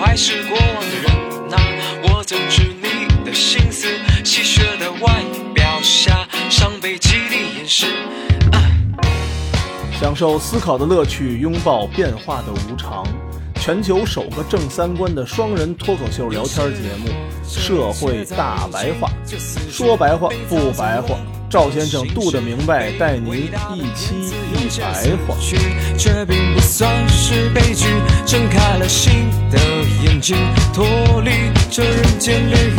还是过往的人。那我怎知你的心思？戏谑的外表下，伤悲激励掩饰。享受思考的乐趣，拥抱变化的无常。全球首个正三观的双人脱口秀聊天节目《社会大白话》，说白话不白话。赵先生度的明白，带您一期一白话。这并不算是悲剧，睁开了新的眼睛，脱离这人间炼狱。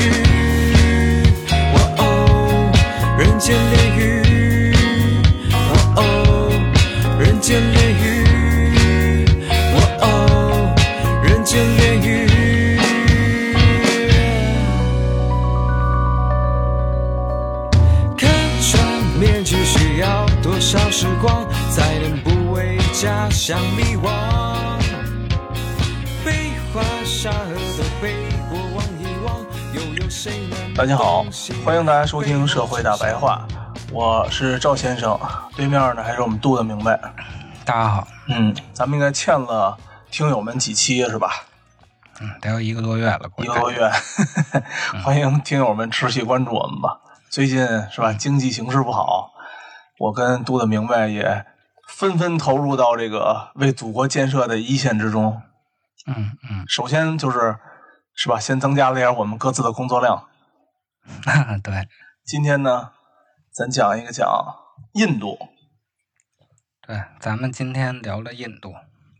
哦哦，人间炼狱。哦哦，人间炼不为假象迷惘？被画下颌都被过往遗忘，又有谁能？大家好，欢迎大家收听《社会大白话》，我是赵先生，对面呢还是我们杜的明白。大家好，嗯，咱们应该欠了听友们几期是吧？嗯，得有一个多月了，一个多月，欢迎听友们持续关注我们吧。最近是吧，经济形势不好，我跟杜的明白也纷纷投入到这个为祖国建设的一线之中。嗯嗯，首先就是是吧，先增加了点我们各自的工作量。对，今天呢，咱讲一个讲印度。对，咱们今天聊了印度。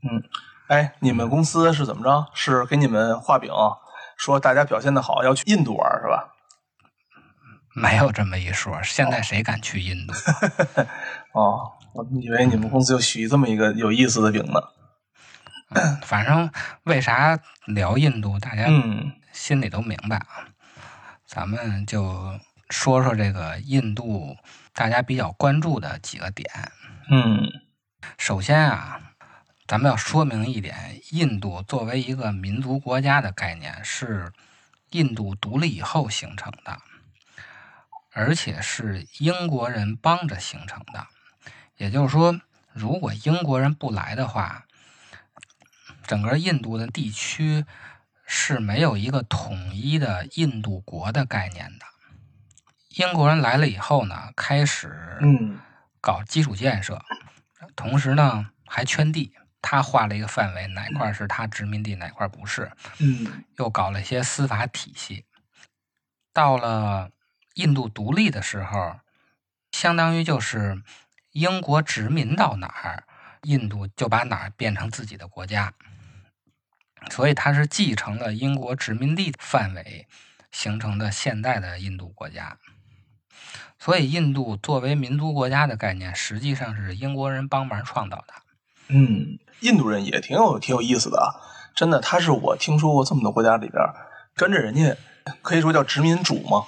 嗯，哎，你们公司是怎么着？是给你们画饼，说大家表现的好要去印度玩是吧？没有这么一说，现在谁敢去印度？哦，我以为你们公司就许这么一个有意思的饼呢。反正为啥聊印度，大家嗯心里都明白啊。咱们就说说这个印度，大家比较关注的几个点。嗯首先啊，咱们要说明一点，印度作为一个民族国家的概念是印度独立以后形成的，而且是英国人帮着形成的。也就是说，如果英国人不来的话，整个印度的地区是没有一个统一的印度国的概念的。英国人来了以后呢，开始嗯搞基础建设，同时呢还圈地。他划了一个范围，哪块是他殖民地，哪块不是，嗯又搞了一些司法体系。到了印度独立的时候，相当于就是英国殖民到哪儿，印度就把哪儿变成自己的国家。所以它是继承了英国殖民地范围形成的现在的印度国家。所以，印度作为民族国家的概念，实际上是英国人帮忙创造的。嗯，印度人也挺有挺有意思的啊，真的，他是我听说过这么多国家里边跟着人家可以说叫殖民主嘛，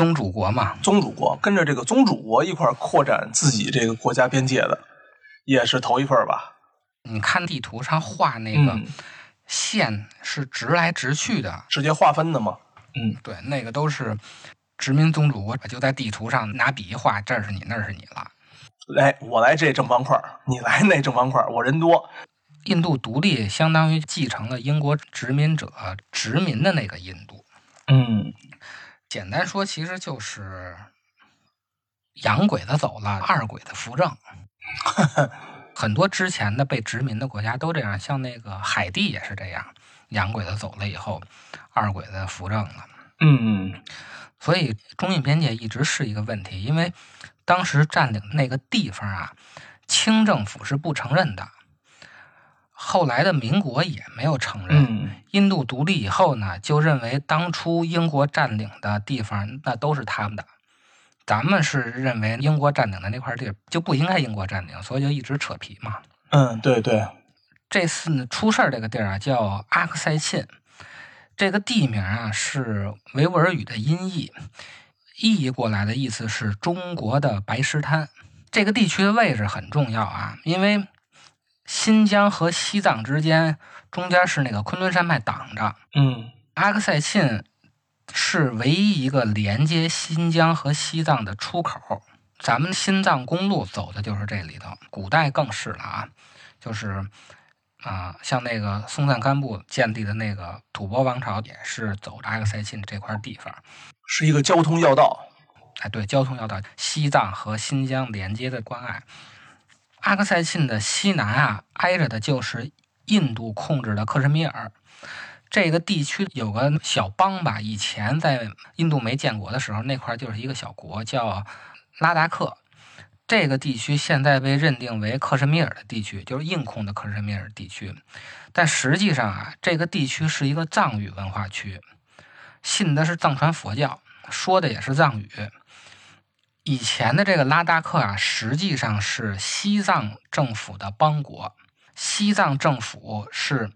宗主国嘛，宗主国跟着这个宗主国一块儿扩展自己这个国家边界的，也是头一份儿吧？你看地图上画那个嗯，线是直来直去的，直接划分的嘛。嗯对，那个都是殖民宗主国就在地图上拿笔一画，这儿是你，那儿是你了。来，我来这正方块儿，你来那正方块儿，我人多。印度独立相当于继承了英国殖民者殖民的那个印度。嗯简单说，其实就是洋鬼子走了，二鬼子扶正。很多之前的被殖民的国家都这样，像那个海地也是这样，洋鬼子走了以后，二鬼子扶正了。嗯所以中印边界一直是一个问题，因为当时占领那个地方啊，清政府是不承认的，后来的民国也没有承认。嗯印度独立以后呢，就认为当初英国占领的地方那都是他们的，咱们是认为英国占领的那块地儿就不应该英国占领，所以就一直扯皮嘛。嗯，对对，这次呢出事儿这个地儿啊叫阿克塞沁，这个地名啊是维吾尔语的音译，意译过来的意思是中国的白石滩。这个地区的位置很重要啊，因为新疆和西藏之间中间是那个昆仑山脉挡着，嗯阿克塞钦是唯一一个连接新疆和西藏的出口，咱们新藏公路走的就是这里头，古代更是了啊，就是啊，像那个松赞干布建立的那个吐蕃王朝，也是走着阿克塞钦这块地方。是一个交通要道。哎，对，交通要道，西藏和新疆连接的关隘。阿克塞沁的西南啊，挨着的就是印度控制的克什米尔。这个地区有个小邦吧，以前在印度没建国的时候，那块就是一个小国，叫拉达克。这个地区现在被认定为克什米尔的地区，就是印控的克什米尔地区。但实际上啊，这个地区是一个藏语文化区，信的是藏传佛教，说的也是藏语。以前的这个拉达克啊，实际上是西藏政府的邦国。西藏政府是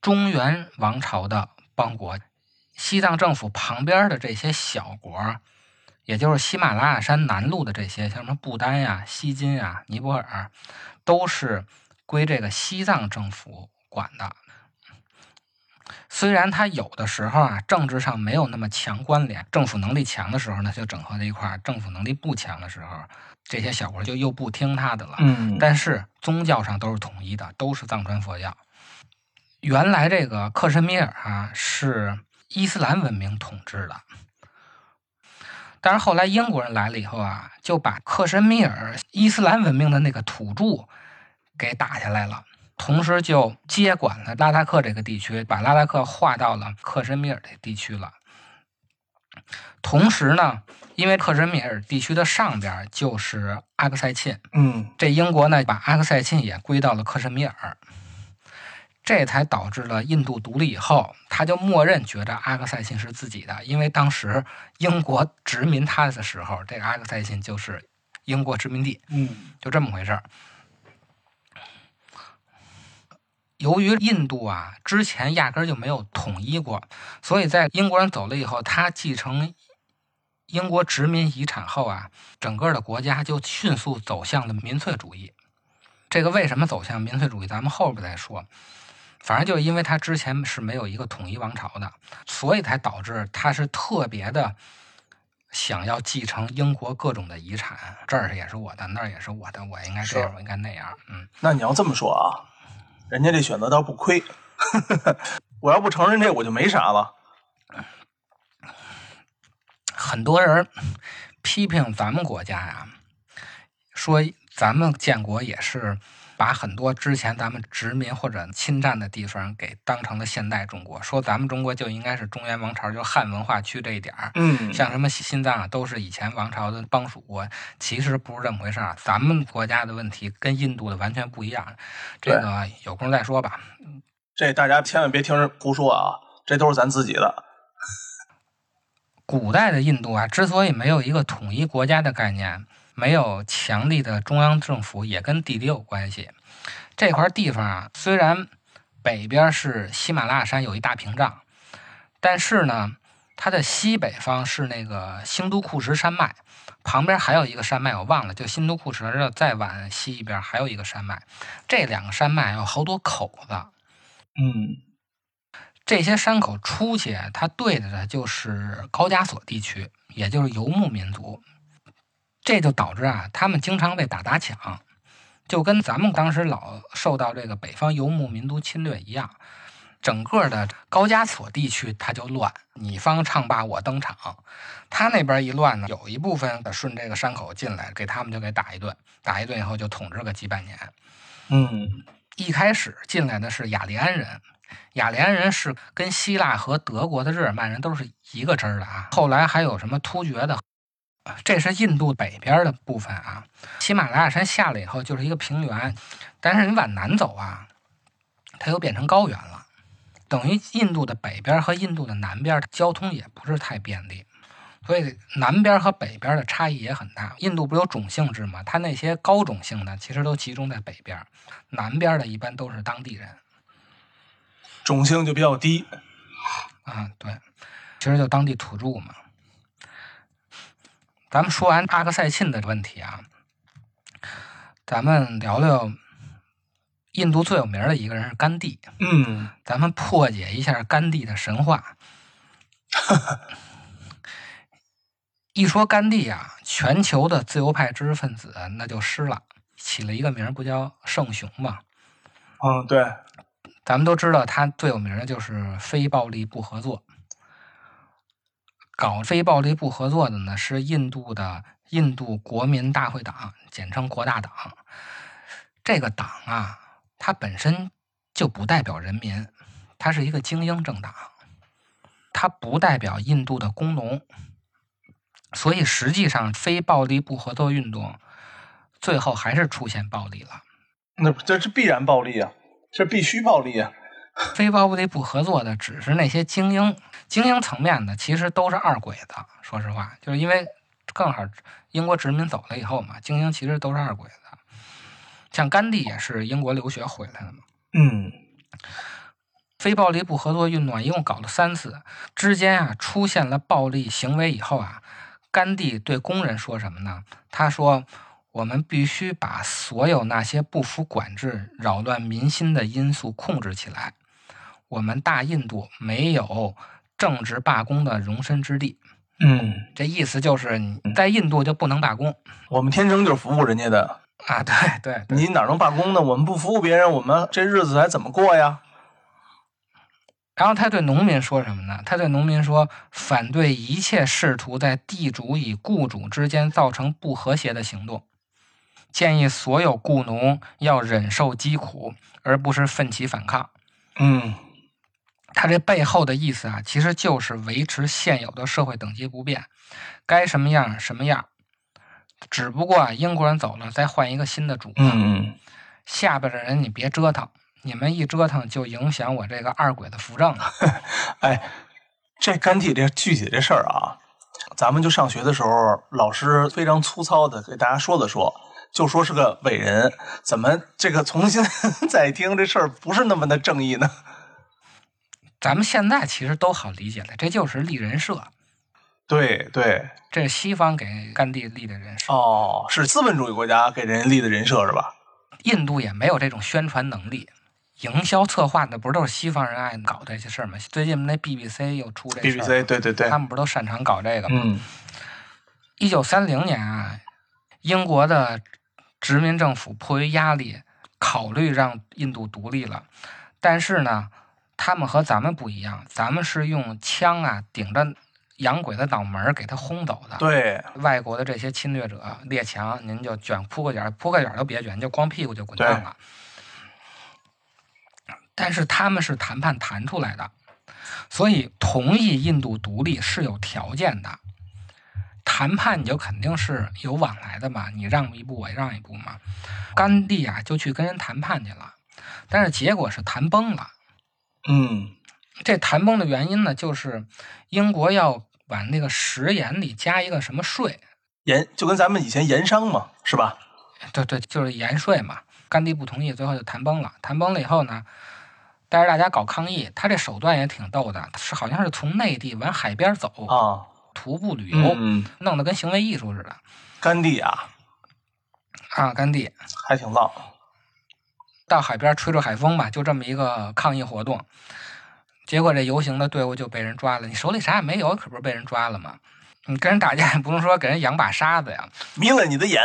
中原王朝的邦国。西藏政府旁边的这些小国，也就是喜马拉雅山南麓的这些，像什么不丹呀、锡金呀、尼泊尔，都是归这个西藏政府管的。虽然他有的时候啊，政治上没有那么强关联，政府能力强的时候呢，就整合在一块儿；政府能力不强的时候，这些小国就又不听他的了。嗯但是宗教上都是统一的，都是藏传佛教。原来这个克什米尔啊是伊斯兰文明统治的，但是后来英国人来了以后啊，就把克什米尔伊斯兰文明的那个土著给打下来了。同时就接管了拉达克这个地区，把拉达克划到了克什米尔的地区了。同时呢，因为克什米尔地区的上边就是阿克塞钦，嗯这英国呢把阿克塞钦也归到了克什米尔，这才导致了印度独立以后，他就默认觉得阿克塞钦是自己的，因为当时英国殖民他的时候，这个阿克塞钦就是英国殖民地，嗯就这么回事儿。由于印度啊之前压根儿就没有统一过，所以在英国人走了以后，他继承英国殖民遗产后啊，整个的国家就迅速走向了民粹主义。这个为什么走向民粹主义，咱们后边再说。反正就是因为他之前是没有一个统一王朝的，所以才导致他是特别的想要继承英国各种的遗产，这儿也是我的，那儿也是我的，我应该这样，我应该那样，嗯。那你要这么说啊，人家这选择倒不亏。我要不承认这，我就没啥了。很多人批评咱们国家呀，说咱们建国也是把很多之前咱们殖民或者侵占的地方给当成了现代中国，说咱们中国就应该是中原王朝，就汉文化区这一点儿。嗯像什么西藏啊，都是以前王朝的邦属国，其实不是这么回事儿。咱们国家的问题跟印度的完全不一样，这个有空再说吧。这大家千万别听人胡说啊，这都是咱自己的。古代的印度啊，之所以没有一个统一国家的概念，没有强力的中央政府，也跟地理有关系。这块地方啊，虽然北边是喜马拉雅山有一大屏障，但是呢，它的西北方是那个兴都库什山脉，旁边还有一个山脉我忘了，就新都库什再往西一边还有一个山脉，这两个山脉有好多口子。嗯这些山口出去，它对着的就是高加索地区，也就是游牧民族，这就导致啊，他们经常被打砸抢，就跟咱们当时老受到这个北方游牧民族侵略一样。整个的高加索地区它就乱，你方唱罢我登场。他那边一乱呢，有一部分顺这个山口进来，给他们就给打一顿，打一顿以后就统治个几百年。嗯一开始进来的是雅利安人，雅利安人是跟希腊和德国的日耳曼人都是一个支儿的啊。后来还有什么突厥的，这是印度北边的部分啊。喜马拉雅山下来以后就是一个平原，但是你往南走啊，它又变成高原了。等于印度的北边和印度的南边交通也不是太便利，所以南边和北边的差异也很大。印度不有种姓制吗？它那些高种姓的其实都集中在北边，南边的一般都是当地人种姓就比较低。啊。对，其实就当地土著嘛。咱们说完阿克塞钦的问题啊，咱们聊聊印度最有名的一个人是甘地。嗯咱们破解一下甘地的神话。一说甘地啊，全球的自由派知识分子那就湿了，起了一个名儿不叫圣雄嘛？嗯，对，咱们都知道他最有名的就是非暴力不合作。搞非暴力不合作的呢是印度的印度国民大会党，简称国大党。这个党啊，它本身就不代表人民，它是一个精英政党，它不代表印度的工农。所以实际上，非暴力不合作运动最后还是出现暴力了。那这是必然暴力啊，这必须暴力啊。非暴力不合作的只是那些精英，精英层面的其实都是二鬼子。说实话，就是因为更好英国殖民走了以后嘛，精英其实都是二鬼子。像甘地也是英国留学回来的嘛。嗯，非暴力不合作运动一共搞了三次，之间啊出现了暴力行为以后啊，甘地对工人说什么呢？他说：“我们必须把所有那些不服管制、扰乱民心的因素控制起来。我们大印度没有政治罢工的容身之地。”嗯，这意思就是你在印度就不能罢工我们天生就是服务人家的，啊！对对对，你哪能罢工呢？我们不服务别人，我们这日子还怎么过呀？然后他对农民说什么呢？他对农民说，反对一切试图在地主与雇主之间造成不和谐的行动，建议所有雇农要忍受疾苦，而不是奋起反抗。嗯他这背后的意思啊，其实就是维持现有的社会等级不变，该什么样什么样。只不过啊，英国人走了，再换一个新的主子，嗯下边的人你别折腾，你们一折腾就影响我这个二鬼子扶正了。哎，这甘地这具体这事儿啊，咱们就上学的时候，老师非常粗糙的给大家说了说，就说是个伟人，怎么这个重新 再听这事儿不是那么的正义呢？咱们现在其实都好理解了，这就是立人设，对对，这是西方给甘地立的人设。哦，是资本主义国家给人立的人设是吧？印度也没有这种宣传能力，营销策划的不是都是西方人爱搞这些事儿吗？最近那 BBC 又出这 BBC 对对对他，们不都擅长搞这个吗？嗯一九三零年啊，英国的殖民政府迫于压力，考虑让印度独立了，但是呢，他们和咱们不一样，咱们是用枪啊顶着洋鬼子脑门儿给他轰走的。对外国的这些侵略者列强，您就卷铺个卷铺个卷都别卷，就光屁股就滚蛋了。但是他们是谈判谈出来的，所以同意印度独立是有条件的。谈判你就肯定是有往来的嘛，你让一步我让一步嘛。甘地啊就去跟人谈判去了，但是结果是谈崩了。嗯这谈崩的原因呢，就是英国要往那个食盐里加一个什么税，盐就跟咱们以前盐商嘛，是吧？对对，就是盐税嘛。甘地不同意，最后就谈崩了。谈崩了以后呢，带着大家搞抗议。他这手段也挺逗的，是好像是从内地往海边走，啊，徒步旅游，嗯，弄得跟行为艺术似的甘地啊，啊。甘地还挺浪。到海边吹吹海风吧，就这么一个抗议活动。结果这游行的队伍就被人抓了，你手里啥也没有，可不是被人抓了吗？你跟人打架也不能说给人扬把沙子呀，迷了你的眼，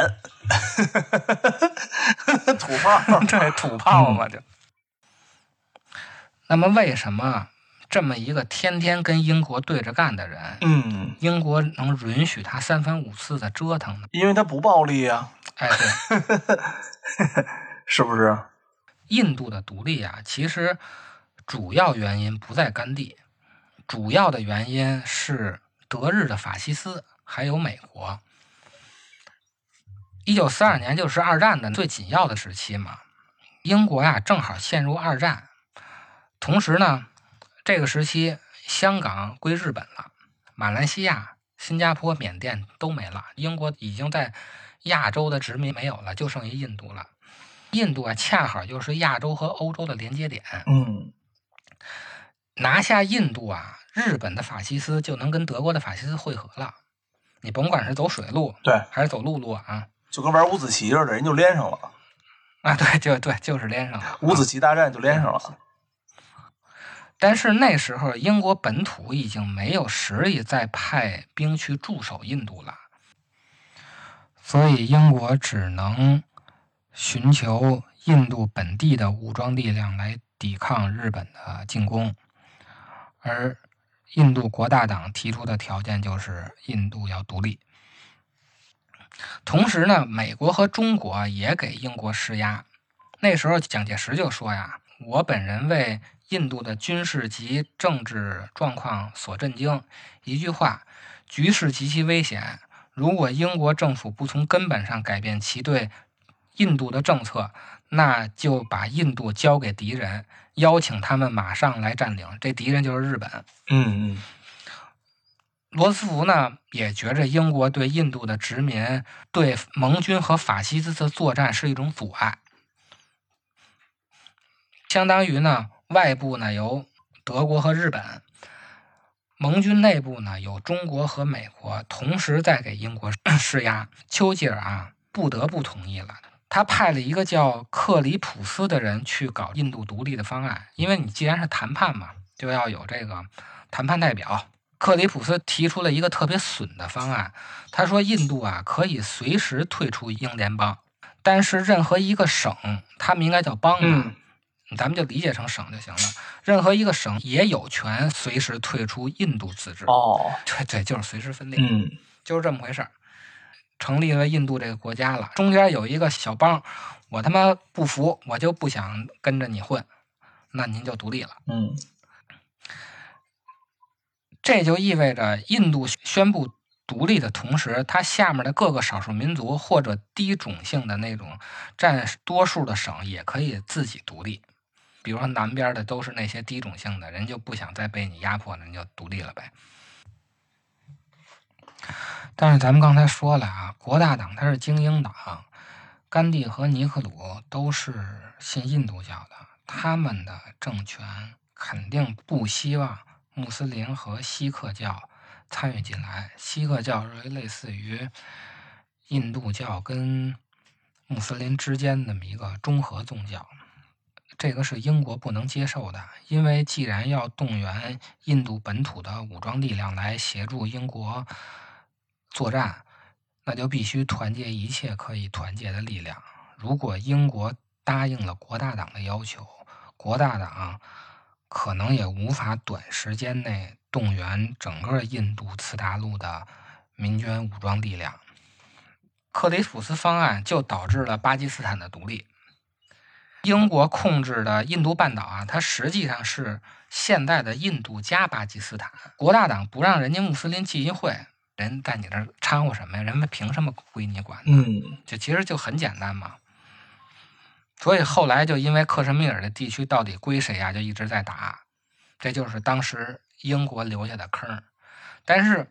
土炮。对土炮嘛就。那么为什么这么一个天天跟英国对着干的人，嗯，英国能允许他三番五次的折腾呢？因为他不暴力呀、哎，对，是不是？印度的独立啊，其实主要原因不在甘地，主要的原因是德日的法西斯还有美国。一九四二年就是二战的最紧要的时期嘛，英国呀正好陷入二战，同时呢，这个时期香港归日本了，马来西亚、新加坡、缅甸都没了，英国已经在亚洲的殖民没有了，就剩一印度了。印度啊，恰好就是亚洲和欧洲的连接点。嗯，拿下印度啊，日本的法西斯就能跟德国的法西斯会合了。你甭管是走水路对，还是走陆路啊，就跟玩五子棋似的，人就连上了，啊，对，就对，就是连上了。五子棋大战就连上了。但是那时候英国本土已经没有实力再派兵去驻守印度了。所以英国只能寻求印度本地的武装力量来抵抗日本的进攻，而印度国大党提出的条件就是印度要独立。同时呢，美国和中国也给英国施压。那时候蒋介石就说呀：“我本人为印度的军事及政治状况所震惊。一句话，局势极其危险。如果英国政府不从根本上改变其对印度的政策，那就把印度交给敌人，邀请他们马上来占领。这敌人就是日本。”嗯嗯。罗斯福呢，也觉着英国对印度的殖民、对盟军和法西斯的作战是一种阻碍，相当于呢，外部呢由德国和日本，盟军内部呢有中国和美国，同时在给英国施压。丘吉尔啊，不得不同意了。他派了一个叫克里普斯的人去搞印度独立的方案，因为你既然是谈判嘛，就要有这个谈判代表。克里普斯提出了一个特别损的方案，他说：“印度啊，可以随时退出英联邦，但是任何一个省，他们应该叫邦啊，咱们就理解成省就行了。任何一个省也有权随时退出印度自治。哦，对对，就是随时分裂，嗯，就是这么回事儿。成立了印度这个国家了，中间有一个小邦，我他妈不服，我就不想跟着你混，那您就独立了，嗯。”这就意味着，印度宣布独立的同时，它下面的各个少数民族或者低种姓的那种占多数的省也可以自己独立。比如说南边的都是那些低种姓的人，就不想再被你压迫了，你就独立了呗。但是咱们刚才说了啊，国大党它是精英党，甘地和尼克鲁都是信印度教的，他们的政权肯定不希望。穆斯林和锡克教参与进来，锡克教是类似于印度教跟穆斯林之间那么一个中和宗教，这个是英国不能接受的。因为既然要动员印度本土的武装力量来协助英国作战，那就必须团结一切可以团结的力量。如果英国答应了国大党的要求，国大党。可能也无法短时间内动员整个印度次大陆的民间武装力量。克里普斯方案就导致了巴基斯坦的独立。英国控制的印度半岛啊，它实际上是现在的印度加巴基斯坦。国大党不让人家穆斯林聚集会，人在你这掺和什么呀？人们凭什么归你管呢？嗯，就其实就很简单嘛。所以后来就因为克什米尔的地区到底归谁呀，就一直在打，这就是当时英国留下的坑。但是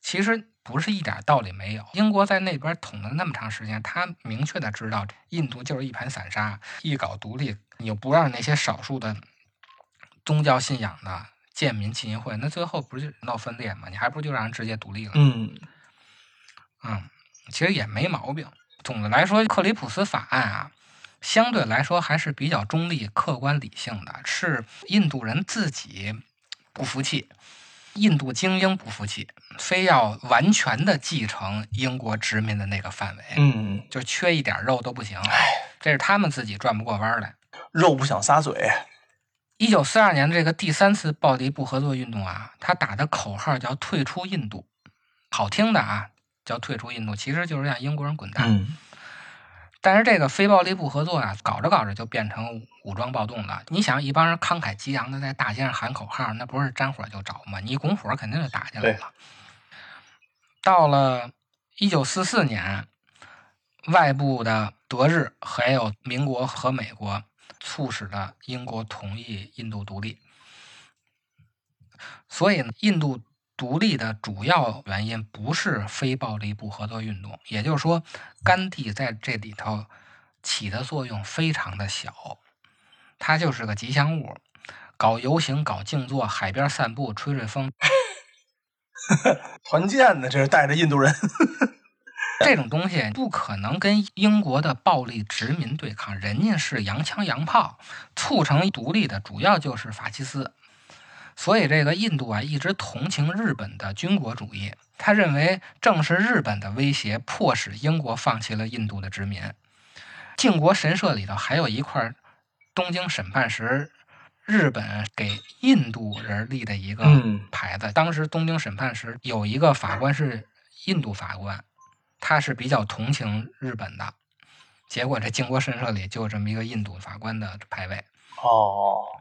其实不是一点道理没有，英国在那边捅了那么长时间，他明确的知道印度就是一盘散沙，一搞独立，你又不让那些少数的宗教信仰的贱民进会，那最后不是闹分裂吗？你还不如就让人直接独立了。嗯嗯，其实也没毛病。总的来说，克里普斯法案啊。相对来说还是比较中立、客观、理性的，是印度人自己不服气，印度精英不服气，非要完全的继承英国殖民的那个范围，嗯，就缺一点肉都不行。这是他们自己转不过弯来，肉不想撒嘴。一九四二年的这个第三次暴力不合作运动啊，他打的口号叫“退出印度”，好听的啊，叫“退出印度”，其实就是让英国人滚蛋。但是这个非暴力不合作啊，搞着搞着就变成武装暴动了。你想，一帮人慷慨激昂的在大街上喊口号，那不是沾火就着吗？你一拱火，肯定就打起来了。到了一九四四年，外部的德日还有民国和美国促使了英国同意印度独立，所以印度。独立的主要原因不是非暴力不合作运动，也就是说，甘地在这里头起的作用非常的小，他就是个吉祥物，搞游行、搞静坐、海边散步、吹吹风，团建呢，这是带着印度人，这种东西不可能跟英国的暴力殖民对抗，人家是洋枪洋炮，促成独立的主要就是法西斯。所以这个印度啊一直同情日本的军国主义，他认为正是日本的威胁迫使英国放弃了印度的殖民。靖国神社里头还有一块东京审判时日本给印度人立的一个嗯牌子。当时东京审判时有一个法官是印度法官，他是比较同情日本的。结果这靖国神社里就有这么一个印度法官的牌位。哦，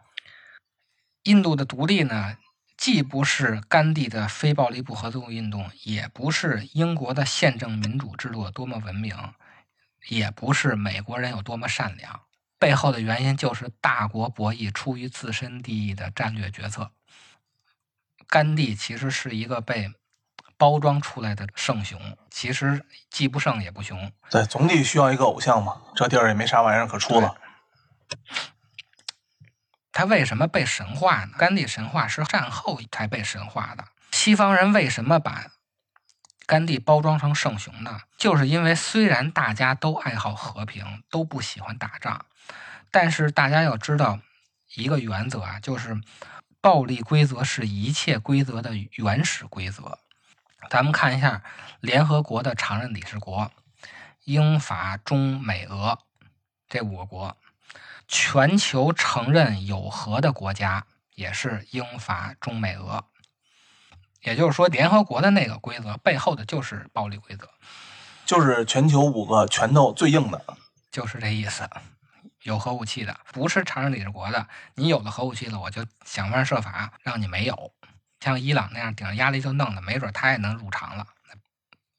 印度的独立呢，既不是甘地的非暴力不合作运动，也不是英国的宪政民主制度有多么文明，也不是美国人有多么善良，背后的原因就是大国博弈出于自身利益的战略决策。甘地其实是一个被包装出来的圣雄，其实既不圣也不雄。对，总得需要一个偶像嘛，这地儿也没啥玩意儿可出了。他为什么被神化呢？甘地神话是战后才被神化的。西方人为什么把甘地包装成圣雄呢？就是因为虽然大家都爱好和平，都不喜欢打仗，但是大家要知道一个原则啊，就是暴力规则是一切规则的原始规则。咱们看一下联合国的常任理事国，英法中美俄这五个国。全球承认有核的国家也是英法中美俄，也就是说，联合国的那个规则背后的就是暴力规则，就是全球五个拳头最硬的。就是这意思。有核武器的不是常任理事国的，你有了核武器了，我就想方设法让你没有。像伊朗那样顶着压力就弄了，没准他也能入场了。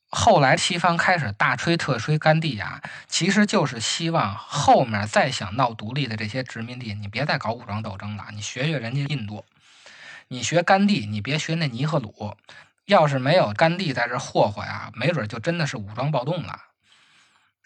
后来西方开始大吹特吹甘地啊，其实就是希望后面再想闹独立的这些殖民地，你别再搞武装斗争了，你学学人家印度，你学甘地，你别学那尼赫鲁。要是没有甘地在这霍霍呀，没准就真的是武装暴动了。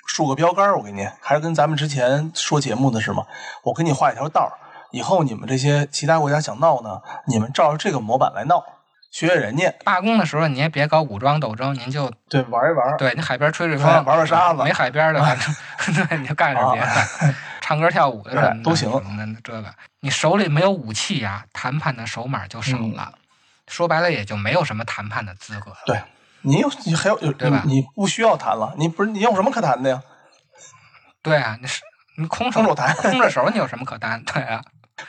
竖个标杆儿，我给你，还是跟咱们之前说节目的是吗？我给你画一条道儿，以后你们这些其他国家想闹呢，你们照着这个模板来闹，学学人家，罢工的时候，你也别搞武装斗争，您就对，玩一玩。对你海边吹吹哎风，玩玩沙子没海边的，反正对，你就干点别的，唱歌跳舞的什么的都行那那这个，你手里没有武器呀，谈判的筹码就少了。说白了，也就没有什么谈判的资格了。对你有你还有有对吧你你不需要谈了，你不是你有什么可谈的呀？对啊，你是你空手空手谈空着手，你有什么可谈？对啊，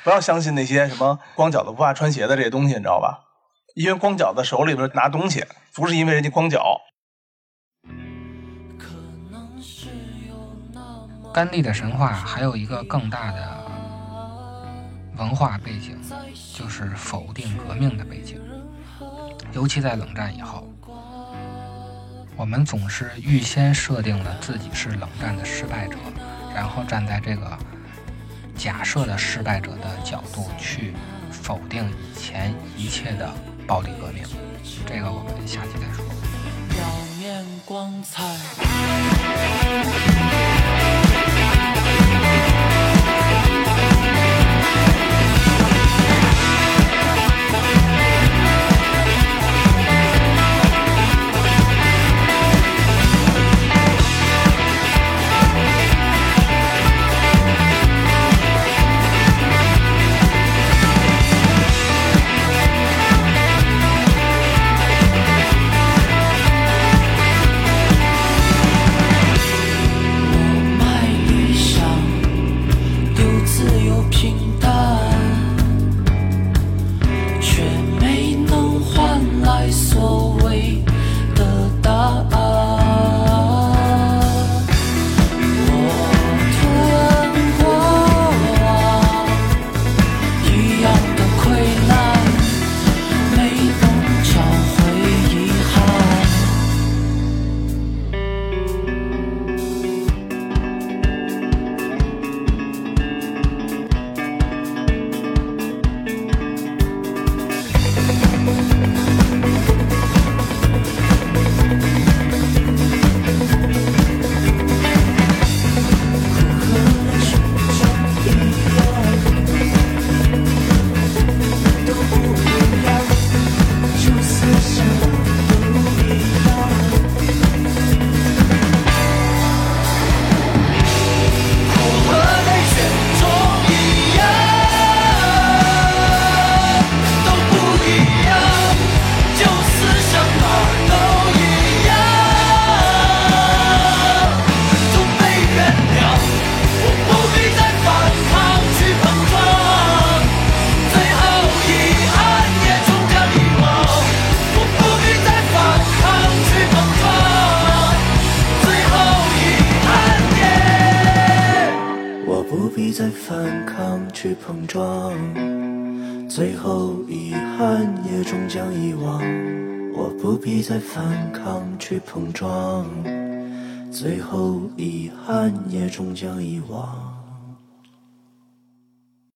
不要相信那些什么光脚的不怕穿鞋的这些东西，你知道吧？因为光脚的手里边拿东西，不是因为人家光脚。甘地的神话还有一个更大的文化背景，就是否定革命的背景。尤其在冷战以后，我们总是预先设定了自己是冷战的失败者，然后站在这个假设的失败者的角度去否定以前一切的暴力革命。这个我们下期再说。表面光彩。终将遗忘。